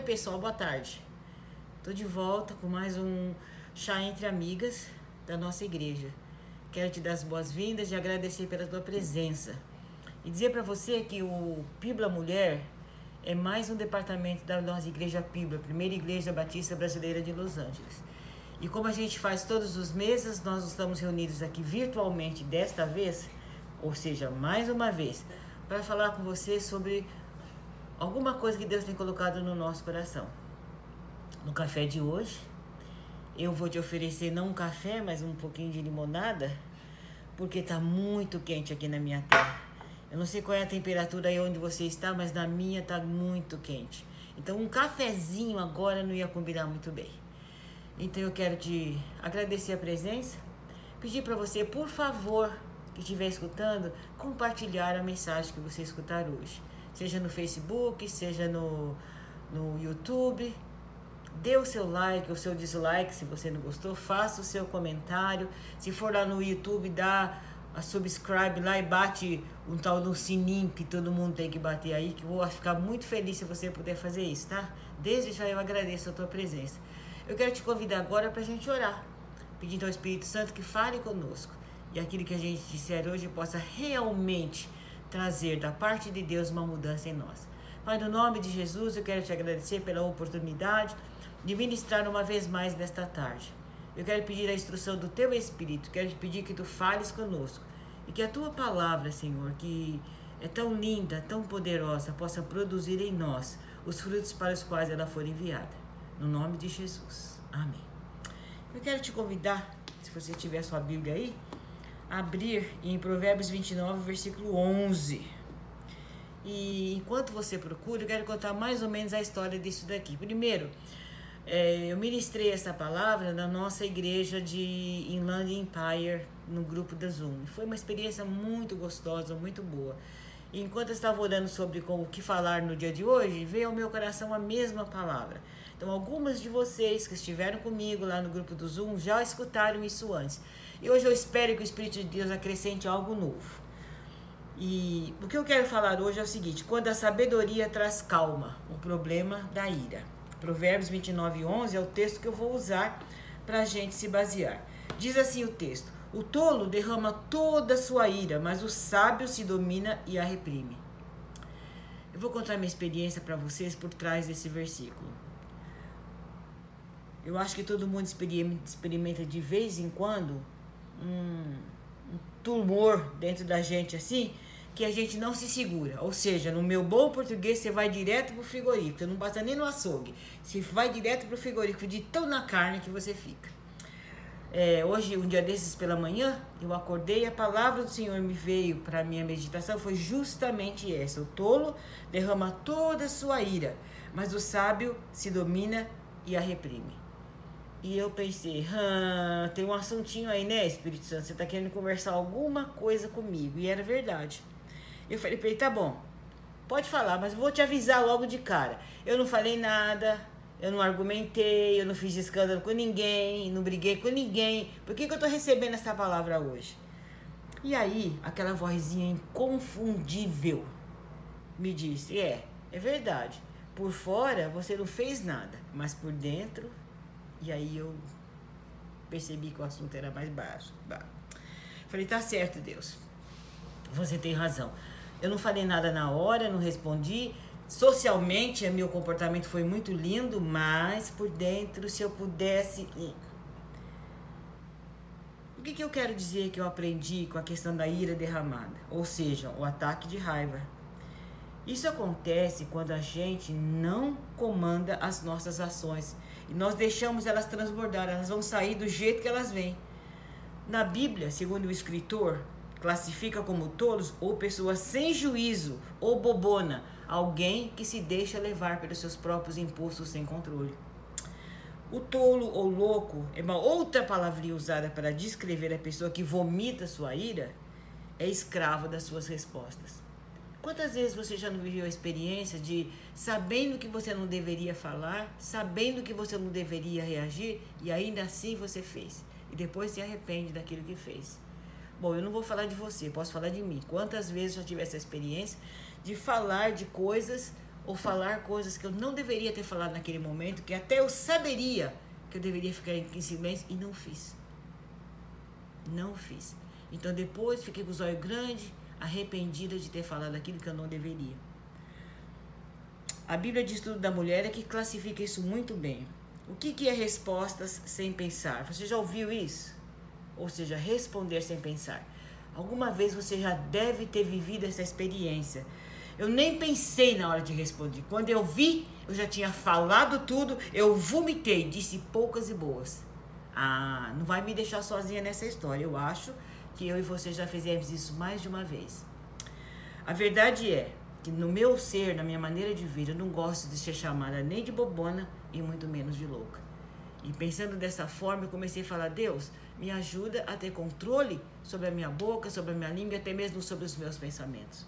pessoal, boa tarde. Estou de volta com mais um chá entre amigas da nossa igreja. Quero te dar as boas-vindas e agradecer pela tua presença. E dizer para você que o Pibla Mulher é mais um departamento da nossa igreja Pibla, primeira igreja batista brasileira de Los Angeles. E como a gente faz todos os meses, nós estamos reunidos aqui virtualmente desta vez, ou seja, mais uma vez, para falar com você sobre alguma coisa que Deus tem colocado no nosso coração. No café de hoje, eu vou te oferecer não um café, mas um pouquinho de limonada, porque está muito quente aqui na minha terra. Eu não sei qual é a temperatura aí onde você está, mas na minha está muito quente. Então um cafezinho agora não ia combinar muito bem. Então eu quero te agradecer a presença, pedir para você, por favor, que estiver escutando, compartilhar a mensagem que você escutar hoje seja no Facebook, seja no, no YouTube. Dê o seu like, o seu dislike se você não gostou, faça o seu comentário. Se for lá no YouTube, dá a subscribe lá e bate um tal no sininho que todo mundo tem que bater aí, que eu vou ficar muito feliz se você puder fazer isso, tá? Desde já eu agradeço a tua presença. Eu quero te convidar agora para a gente orar, pedindo ao Espírito Santo que fale conosco e aquilo que a gente disser hoje possa realmente trazer da parte de Deus uma mudança em nós. Pai, no nome de Jesus, eu quero te agradecer pela oportunidade de ministrar uma vez mais nesta tarde. Eu quero pedir a instrução do teu Espírito, quero te pedir que tu fales conosco e que a tua palavra, Senhor, que é tão linda, tão poderosa, possa produzir em nós os frutos para os quais ela for enviada. No nome de Jesus. Amém. Eu quero te convidar, se você tiver sua Bíblia aí, abrir em Provérbios 29, versículo 11. E enquanto você procura, eu quero contar mais ou menos a história disso daqui. Primeiro, é, eu ministrei essa palavra na nossa igreja de Inland Empire, no grupo da Zoom. Foi uma experiência muito gostosa, muito boa. E enquanto eu estava orando sobre o que falar no dia de hoje, veio ao meu coração a mesma palavra. Então, algumas de vocês que estiveram comigo lá no grupo do Zoom já escutaram isso antes. E hoje eu espero que o Espírito de Deus acrescente algo novo. E o que eu quero falar hoje é o seguinte: quando a sabedoria traz calma, o problema da ira. Provérbios 29, 11 é o texto que eu vou usar para a gente se basear. Diz assim o texto: O tolo derrama toda a sua ira, mas o sábio se domina e a reprime. Eu vou contar minha experiência para vocês por trás desse versículo. Eu acho que todo mundo experimenta de vez em quando um, um tumor dentro da gente assim, que a gente não se segura. Ou seja, no meu bom português, você vai direto pro frigorífico, você não passa nem no açougue. Você vai direto pro frigorífico de tão na carne que você fica. É, hoje, um dia desses pela manhã, eu acordei e a palavra do Senhor me veio para minha meditação foi justamente essa: o tolo derrama toda a sua ira, mas o sábio se domina e a reprime. E eu pensei, tem um assuntinho aí, né, Espírito Santo? Você tá querendo conversar alguma coisa comigo. E era verdade. Eu falei pra ele, tá bom, pode falar, mas vou te avisar logo de cara. Eu não falei nada, eu não argumentei, eu não fiz escândalo com ninguém, não briguei com ninguém. Por que, que eu tô recebendo essa palavra hoje? E aí, aquela vozinha inconfundível me disse: É, é verdade. Por fora você não fez nada, mas por dentro e aí eu percebi que o assunto era mais baixo. Falei, tá certo, Deus. Você tem razão. Eu não falei nada na hora, não respondi. Socialmente, meu comportamento foi muito lindo, mas por dentro, se eu pudesse. Hum. O que, que eu quero dizer que eu aprendi com a questão da ira derramada? Ou seja, o ataque de raiva. Isso acontece quando a gente não comanda as nossas ações e nós deixamos elas transbordar, elas vão sair do jeito que elas vêm. Na Bíblia, segundo o escritor, classifica como tolos ou pessoas sem juízo ou bobona, alguém que se deixa levar pelos seus próprios impulsos sem controle. O tolo ou louco é uma outra palavrinha usada para descrever a pessoa que vomita sua ira, é escravo das suas respostas. Quantas vezes você já não viveu a experiência de sabendo que você não deveria falar, sabendo que você não deveria reagir e ainda assim você fez? E depois se arrepende daquilo que fez. Bom, eu não vou falar de você, posso falar de mim. Quantas vezes eu já tive essa experiência de falar de coisas ou falar coisas que eu não deveria ter falado naquele momento, que até eu saberia que eu deveria ficar em silêncio e não fiz. Não fiz. Então depois fiquei com os olhos grandes, arrependida de ter falado aquilo que eu não deveria. A Bíblia de Estudo da Mulher é que classifica isso muito bem. O que, que é respostas sem pensar? Você já ouviu isso? Ou seja, responder sem pensar. Alguma vez você já deve ter vivido essa experiência. Eu nem pensei na hora de responder. Quando eu vi, eu já tinha falado tudo, eu vomitei, disse poucas e boas. Ah, não vai me deixar sozinha nessa história. Eu acho que eu e você já fizemos isso mais de uma vez. A verdade é que no meu ser, na minha maneira de vir, eu não gosto de ser chamada nem de bobona e muito menos de louca. E pensando dessa forma, eu comecei a falar: Deus, me ajuda a ter controle sobre a minha boca, sobre a minha língua até mesmo sobre os meus pensamentos.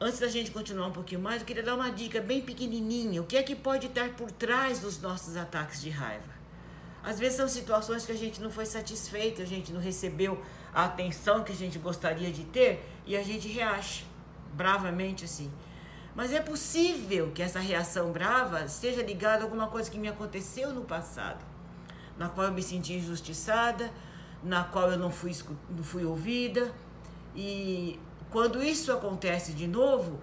Antes da gente continuar um pouquinho mais, eu queria dar uma dica bem pequenininha. O que é que pode estar por trás dos nossos ataques de raiva? Às vezes são situações que a gente não foi satisfeito, a gente não recebeu a atenção que a gente gostaria de ter e a gente reage bravamente assim. Mas é possível que essa reação brava seja ligada a alguma coisa que me aconteceu no passado, na qual eu me senti injustiçada, na qual eu não fui, não fui ouvida. E quando isso acontece de novo,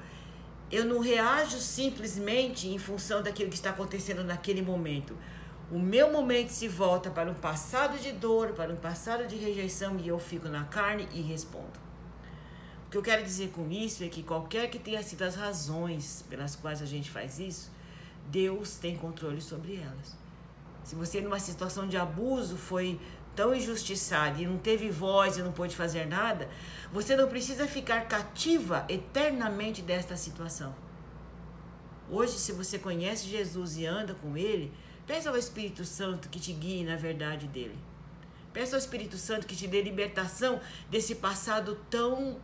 eu não reajo simplesmente em função daquilo que está acontecendo naquele momento o meu momento se volta para um passado de dor, para um passado de rejeição e eu fico na carne e respondo. O que eu quero dizer com isso é que qualquer que tenha sido as razões pelas quais a gente faz isso, Deus tem controle sobre elas. Se você numa situação de abuso foi tão injustiçado e não teve voz e não pôde fazer nada, você não precisa ficar cativa eternamente desta situação. Hoje, se você conhece Jesus e anda com Ele, Peça ao Espírito Santo que te guie na verdade dele. Peça ao Espírito Santo que te dê libertação desse passado tão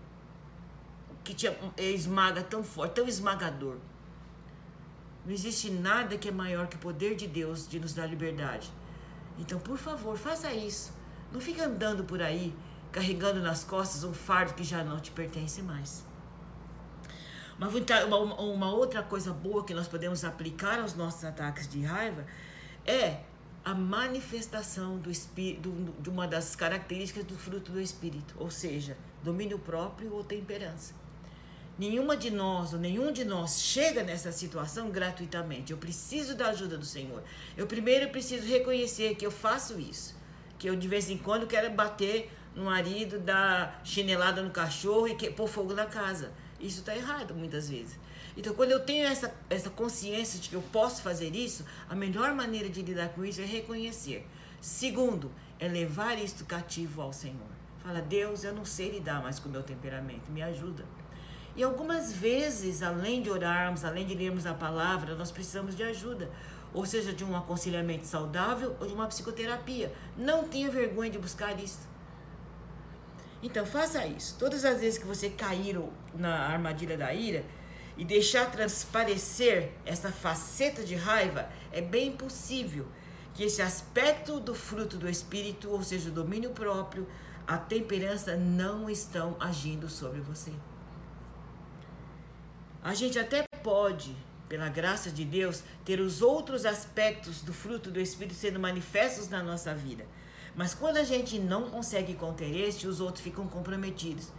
que te esmaga tão forte, tão esmagador. Não existe nada que é maior que o poder de Deus de nos dar liberdade. Então, por favor, faça isso. Não fique andando por aí carregando nas costas um fardo que já não te pertence mais. Uma, uma, uma outra coisa boa que nós podemos aplicar aos nossos ataques de raiva é a manifestação do espírito, de uma das características do fruto do espírito, ou seja, domínio próprio ou temperança. Nenhuma de nós ou nenhum de nós chega nessa situação gratuitamente. Eu preciso da ajuda do Senhor. Eu primeiro preciso reconhecer que eu faço isso, que eu de vez em quando quero bater no marido, dar chinelada no cachorro e pôr fogo na casa. Isso está errado muitas vezes. Então, quando eu tenho essa, essa consciência de que eu posso fazer isso, a melhor maneira de lidar com isso é reconhecer. Segundo, é levar isto cativo ao Senhor. Fala, Deus, eu não sei lidar mais com o meu temperamento, me ajuda. E algumas vezes, além de orarmos, além de lermos a palavra, nós precisamos de ajuda. Ou seja, de um aconselhamento saudável ou de uma psicoterapia. Não tenha vergonha de buscar isso. Então, faça isso. Todas as vezes que você cair na armadilha da ira, e deixar transparecer essa faceta de raiva, é bem possível que esse aspecto do fruto do espírito, ou seja, o domínio próprio, a temperança não estão agindo sobre você. A gente até pode, pela graça de Deus, ter os outros aspectos do fruto do espírito sendo manifestos na nossa vida. Mas quando a gente não consegue conter este, os outros ficam comprometidos.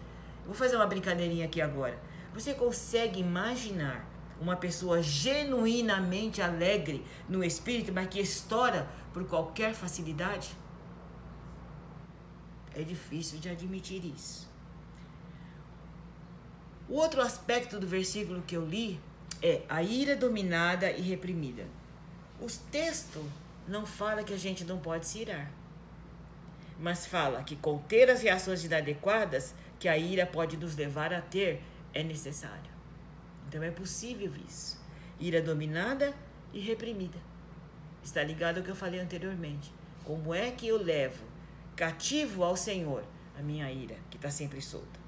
Vou fazer uma brincadeirinha aqui agora. Você consegue imaginar uma pessoa genuinamente alegre no espírito, mas que estoura por qualquer facilidade? É difícil de admitir isso. O outro aspecto do versículo que eu li é a ira dominada e reprimida. O texto não fala que a gente não pode se irar, mas fala que conter as reações inadequadas que a ira pode nos levar a ter é necessário. Então é possível isso. Ira dominada e reprimida. Está ligado ao que eu falei anteriormente. Como é que eu levo cativo ao Senhor a minha ira, que está sempre solta?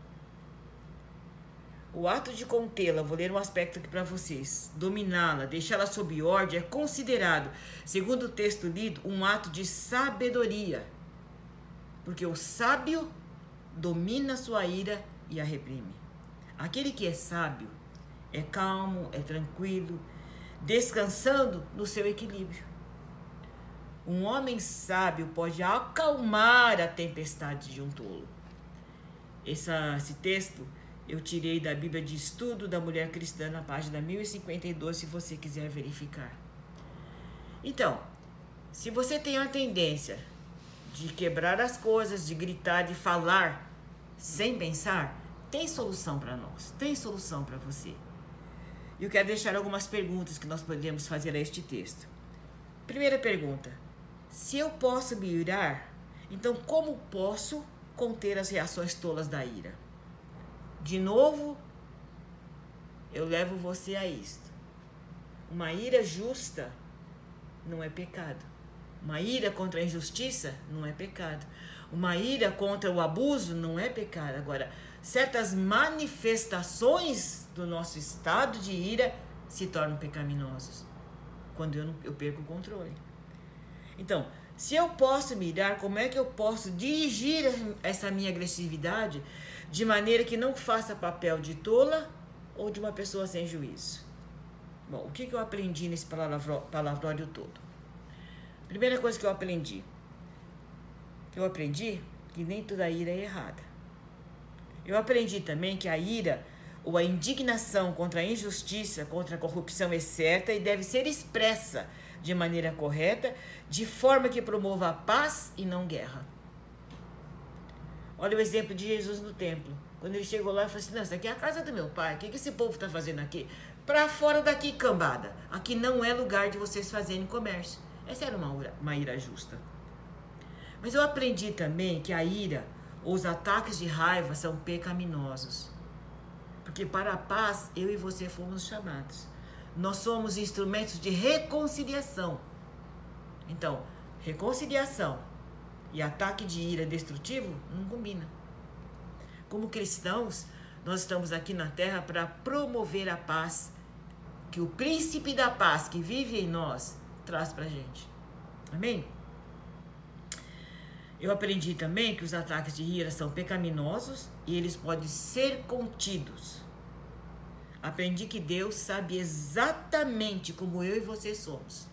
O ato de contê-la, vou ler um aspecto aqui para vocês, dominá-la, deixá-la sob ordem, é considerado, segundo o texto lido, um ato de sabedoria. Porque o sábio domina sua ira e a reprime. Aquele que é sábio, é calmo, é tranquilo, descansando no seu equilíbrio. Um homem sábio pode acalmar a tempestade de um tolo. Esse texto eu tirei da Bíblia de Estudo da Mulher Cristã, na página 1052, se você quiser verificar. Então, se você tem a tendência de quebrar as coisas, de gritar, de falar sem pensar, tem solução para nós, tem solução para você. E eu quero deixar algumas perguntas que nós podemos fazer a este texto. Primeira pergunta: se eu posso me irar, então como posso conter as reações tolas da ira? De novo, eu levo você a isto. Uma ira justa não é pecado. Uma ira contra a injustiça não é pecado. Uma ira contra o abuso não é pecado. Agora, certas manifestações do nosso estado de ira se tornam pecaminosos quando eu, não, eu perco o controle. Então, se eu posso me irar, como é que eu posso dirigir essa minha agressividade de maneira que não faça papel de tola ou de uma pessoa sem juízo? Bom, o que, que eu aprendi nesse palavrório todo? Primeira coisa que eu aprendi. Eu aprendi que nem toda ira é errada. Eu aprendi também que a ira ou a indignação contra a injustiça, contra a corrupção é certa e deve ser expressa de maneira correta, de forma que promova a paz e não guerra. Olha o exemplo de Jesus no templo. Quando ele chegou lá, ele falou assim: Não, isso aqui é a casa do meu pai. O que, que esse povo está fazendo aqui? Para fora daqui, cambada. Aqui não é lugar de vocês fazerem comércio. Essa era uma, uma ira justa. Mas eu aprendi também que a ira ou os ataques de raiva são pecaminosos. Porque para a paz, eu e você fomos chamados. Nós somos instrumentos de reconciliação. Então, reconciliação e ataque de ira destrutivo não combina. Como cristãos, nós estamos aqui na terra para promover a paz que o príncipe da paz que vive em nós traz para gente. Amém? Eu aprendi também que os ataques de ira são pecaminosos e eles podem ser contidos. Aprendi que Deus sabe exatamente como eu e você somos.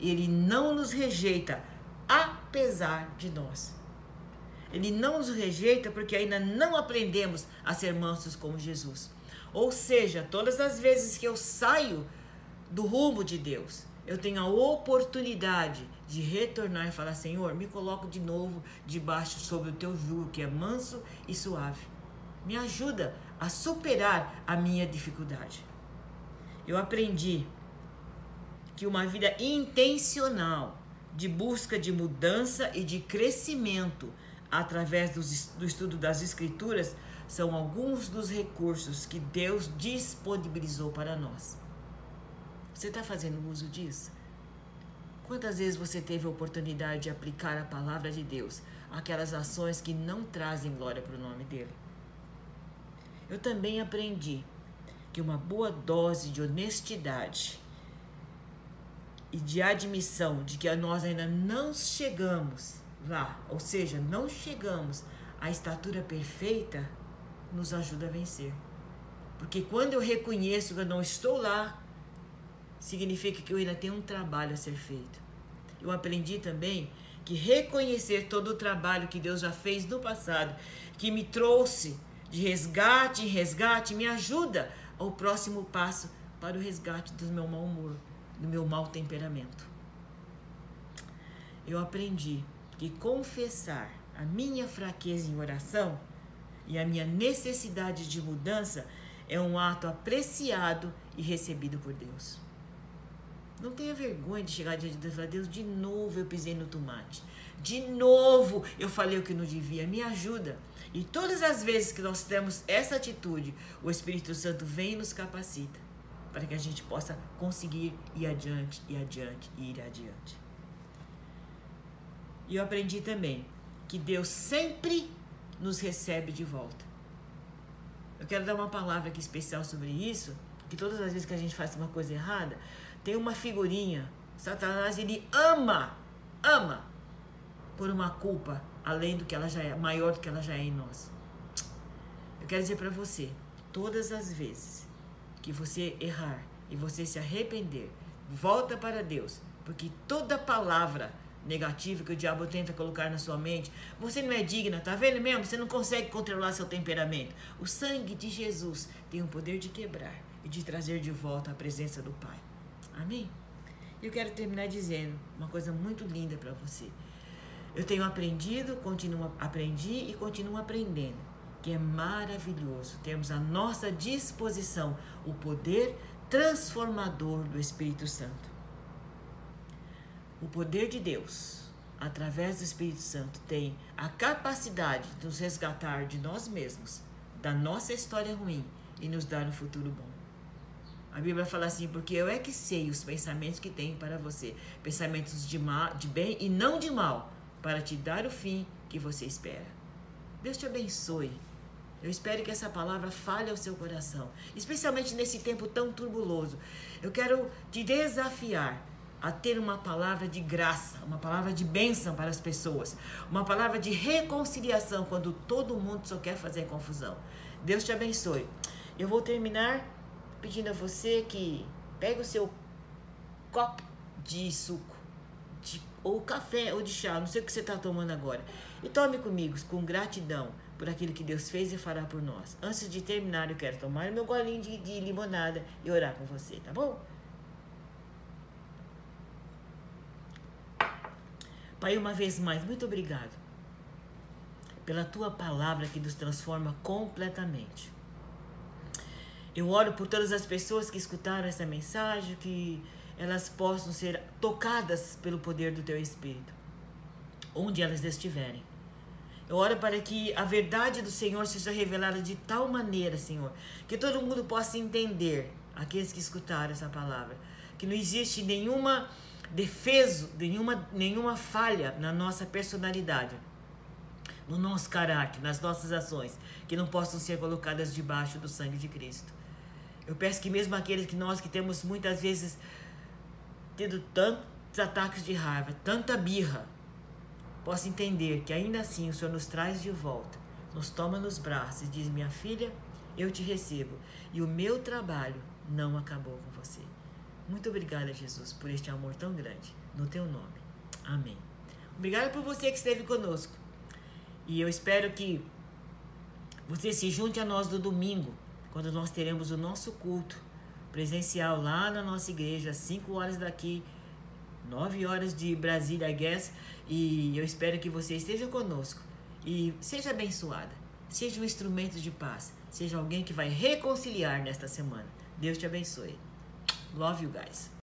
Ele não nos rejeita apesar de nós. Ele não nos rejeita porque ainda não aprendemos a ser mansos como Jesus. Ou seja, todas as vezes que eu saio do rumo de Deus, eu tenho a oportunidade de retornar e falar: Senhor, me coloco de novo debaixo sobre o teu jugo, que é manso e suave. Me ajuda a superar a minha dificuldade. Eu aprendi que uma vida intencional de busca de mudança e de crescimento através do estudo das Escrituras são alguns dos recursos que Deus disponibilizou para nós. Você está fazendo uso disso? Quantas vezes você teve a oportunidade de aplicar a palavra de Deus àquelas ações que não trazem glória para o nome dele? Eu também aprendi que uma boa dose de honestidade e de admissão de que nós ainda não chegamos lá, ou seja, não chegamos à estatura perfeita, nos ajuda a vencer. Porque quando eu reconheço que eu não estou lá, significa que eu ainda tenho um trabalho a ser feito. Eu aprendi também que reconhecer todo o trabalho que Deus já fez no passado, que me trouxe de resgate em resgate, me ajuda ao próximo passo para o resgate do meu mau humor, do meu mau temperamento. Eu aprendi que confessar a minha fraqueza em oração e a minha necessidade de mudança é um ato apreciado e recebido por Deus. Não tenha vergonha de chegar diante de Deus e falar: Deus, de novo eu pisei no tomate. De novo eu falei o que não devia. Me ajuda. E todas as vezes que nós temos essa atitude, o Espírito Santo vem e nos capacita para que a gente possa conseguir ir adiante, ir adiante ir adiante. E eu aprendi também que Deus sempre nos recebe de volta. Eu quero dar uma palavra aqui especial sobre isso, que todas as vezes que a gente faz uma coisa errada, tem uma figurinha. Satanás, ele ama, ama por uma culpa além do que ela já é, maior do que ela já é em nós. Eu quero dizer para você, todas as vezes que você errar e você se arrepender, volta para Deus, porque toda palavra negativa que o diabo tenta colocar na sua mente, você não é digna, tá vendo mesmo? Você não consegue controlar seu temperamento. O sangue de Jesus tem o poder de quebrar e de trazer de volta a presença do Pai. Amém? Eu quero terminar dizendo uma coisa muito linda para você. Eu tenho aprendido, continuo aprendi e continuo aprendendo, que é maravilhoso termos à nossa disposição o poder transformador do Espírito Santo. O poder de Deus, através do Espírito Santo, tem a capacidade de nos resgatar de nós mesmos, da nossa história ruim e nos dar um futuro bom. A Bíblia fala assim, porque eu é que sei os pensamentos que tenho para você, pensamentos de, mal, de bem e não de mal, para te dar o fim que você espera. Deus te abençoe. Eu espero que essa palavra fale ao seu coração, especialmente nesse tempo tão turbuloso. Eu quero te desafiar a ter uma palavra de graça, uma palavra de bênção para as pessoas, uma palavra de reconciliação quando todo mundo só quer fazer confusão. Deus te abençoe. Eu vou terminar pedindo a você que pegue o seu copo de suco, de, ou café ou de chá, não sei o que você está tomando agora, e tome comigo com gratidão por aquilo que Deus fez e fará por nós. Antes de terminar, eu quero tomar meu golinho de, de limonada e orar com você, tá bom? Pai, uma vez mais, muito obrigado pela tua palavra que nos transforma completamente. Eu oro por todas as pessoas que escutaram essa mensagem, que elas possam ser tocadas pelo poder do teu Espírito, onde elas estiverem. Eu oro para que a verdade do Senhor seja revelada de tal maneira, Senhor, que todo mundo possa entender, aqueles que escutaram essa palavra, que não existe nenhuma defeso, nenhuma, nenhuma falha na nossa personalidade, no nosso caráter, nas nossas ações, que não possam ser colocadas debaixo do sangue de Cristo. Eu peço que mesmo aqueles que nós que temos muitas vezes tido tantos ataques de raiva, tanta birra, possa entender que ainda assim o Senhor nos traz de volta, nos toma nos braços e diz: Minha filha, eu te recebo e o meu trabalho não acabou com você. Muito obrigada, Jesus, por este amor tão grande. No teu nome. Amém. Obrigada por você que esteve conosco. E eu espero que você se junte a nós no domingo, quando nós teremos o nosso culto presencial lá na nossa igreja, às 5 horas daqui, 9 horas de Brasília, Guess. E eu espero que você esteja conosco e seja abençoada. Seja um instrumento de paz. Seja alguém que vai reconciliar nesta semana. Deus te abençoe. Love you guys.